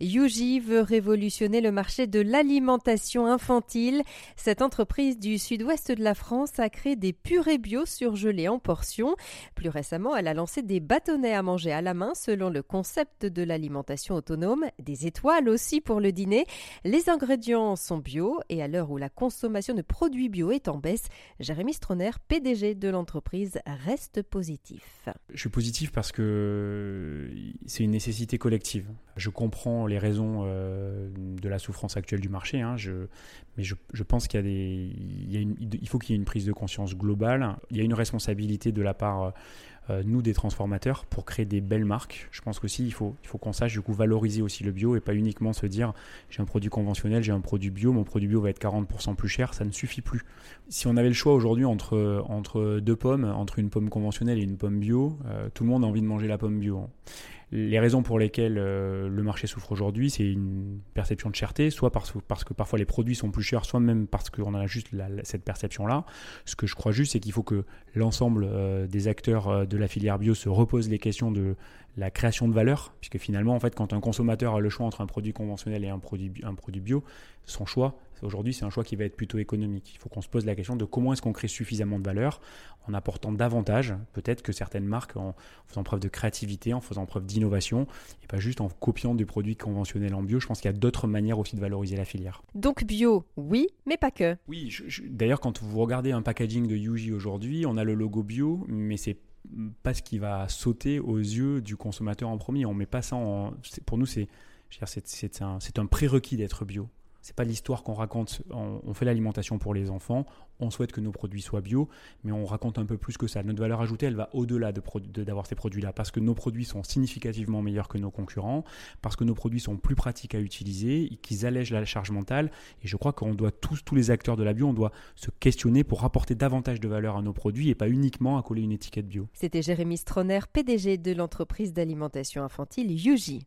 Yuji veut révolutionner le marché de l'alimentation infantile. Cette entreprise du sud-ouest de la France a créé des purées bio surgelées en portions. Plus récemment, elle a lancé des bâtonnets à manger à la main selon le concept de l'alimentation autonome, des étoiles aussi pour le dîner. Les ingrédients sont bio et à l'heure où la consommation de produits bio est en baisse, Jérémy Stroner, PDG de l'entreprise, reste positif. Je suis positif parce que c'est une nécessité collective. Je comprends les raisons euh, de la souffrance actuelle du marché, hein, mais je, pense qu'il y a faut qu'il y ait une prise de conscience globale. Il y a une responsabilité de la part euh, nous des transformateurs pour créer des belles marques. Je pense qu'aussi il faut, il qu'on sache du coup valoriser aussi le bio et pas uniquement se dire j'ai un produit conventionnel, j'ai un produit bio, mon produit bio va être 40% plus cher, ça ne suffit plus. Si on avait le choix aujourd'hui entre, deux pommes, entre une pomme conventionnelle et une pomme bio, euh, tout le monde a envie de manger la pomme bio. Les raisons pour lesquelles euh, le marché souffre aujourd'hui, c'est une perception de cherté, soit parce, que parfois les produits sont plus chers, soit même parce qu'on a juste cette perception-là. Ce que je crois juste, c'est qu'il faut que l'ensemble euh, des acteurs euh, de la filière bio se reposent les questions de la création de valeur, puisque finalement, en fait, quand un consommateur a le choix entre un produit conventionnel et un produit, un produit bio, son choix, aujourd'hui, c'est un choix qui va être plutôt économique. Il faut qu'on se pose la question de comment est-ce qu'on crée suffisamment de valeur en apportant davantage, peut-être que certaines marques, en faisant preuve de créativité, en faisant preuve d'innovation, et pas juste en copiant des produits conventionnels en bio. Je pense qu'il y a d'autres manières aussi de valoriser la filière. Donc bio, oui, mais pas que. Oui, d'ailleurs, quand vous regardez un packaging de Yuji aujourd'hui, on a le logo bio, mais c'est pas ce qui va sauter aux yeux du consommateur en premier. On met pas ça en. Pour nous, c'est un, un prérequis d'être bio. C'est pas l'histoire qu'on raconte. On, fait l'alimentation pour les enfants. On souhaite que nos produits soient bio, mais on raconte un peu plus que ça. Notre valeur ajoutée, elle va au-delà d'avoir ces produits-là, parce que nos produits sont significativement meilleurs que nos concurrents, parce que nos produits sont plus pratiques à utiliser, qu'ils allègent la charge mentale. Et je crois qu'on doit tous, tous les acteurs de la bio, on doit se questionner pour apporter davantage de valeur à nos produits et pas uniquement à coller une étiquette bio. C'était Jérémy Stroner, PDG de l'entreprise d'alimentation infantile Yuji.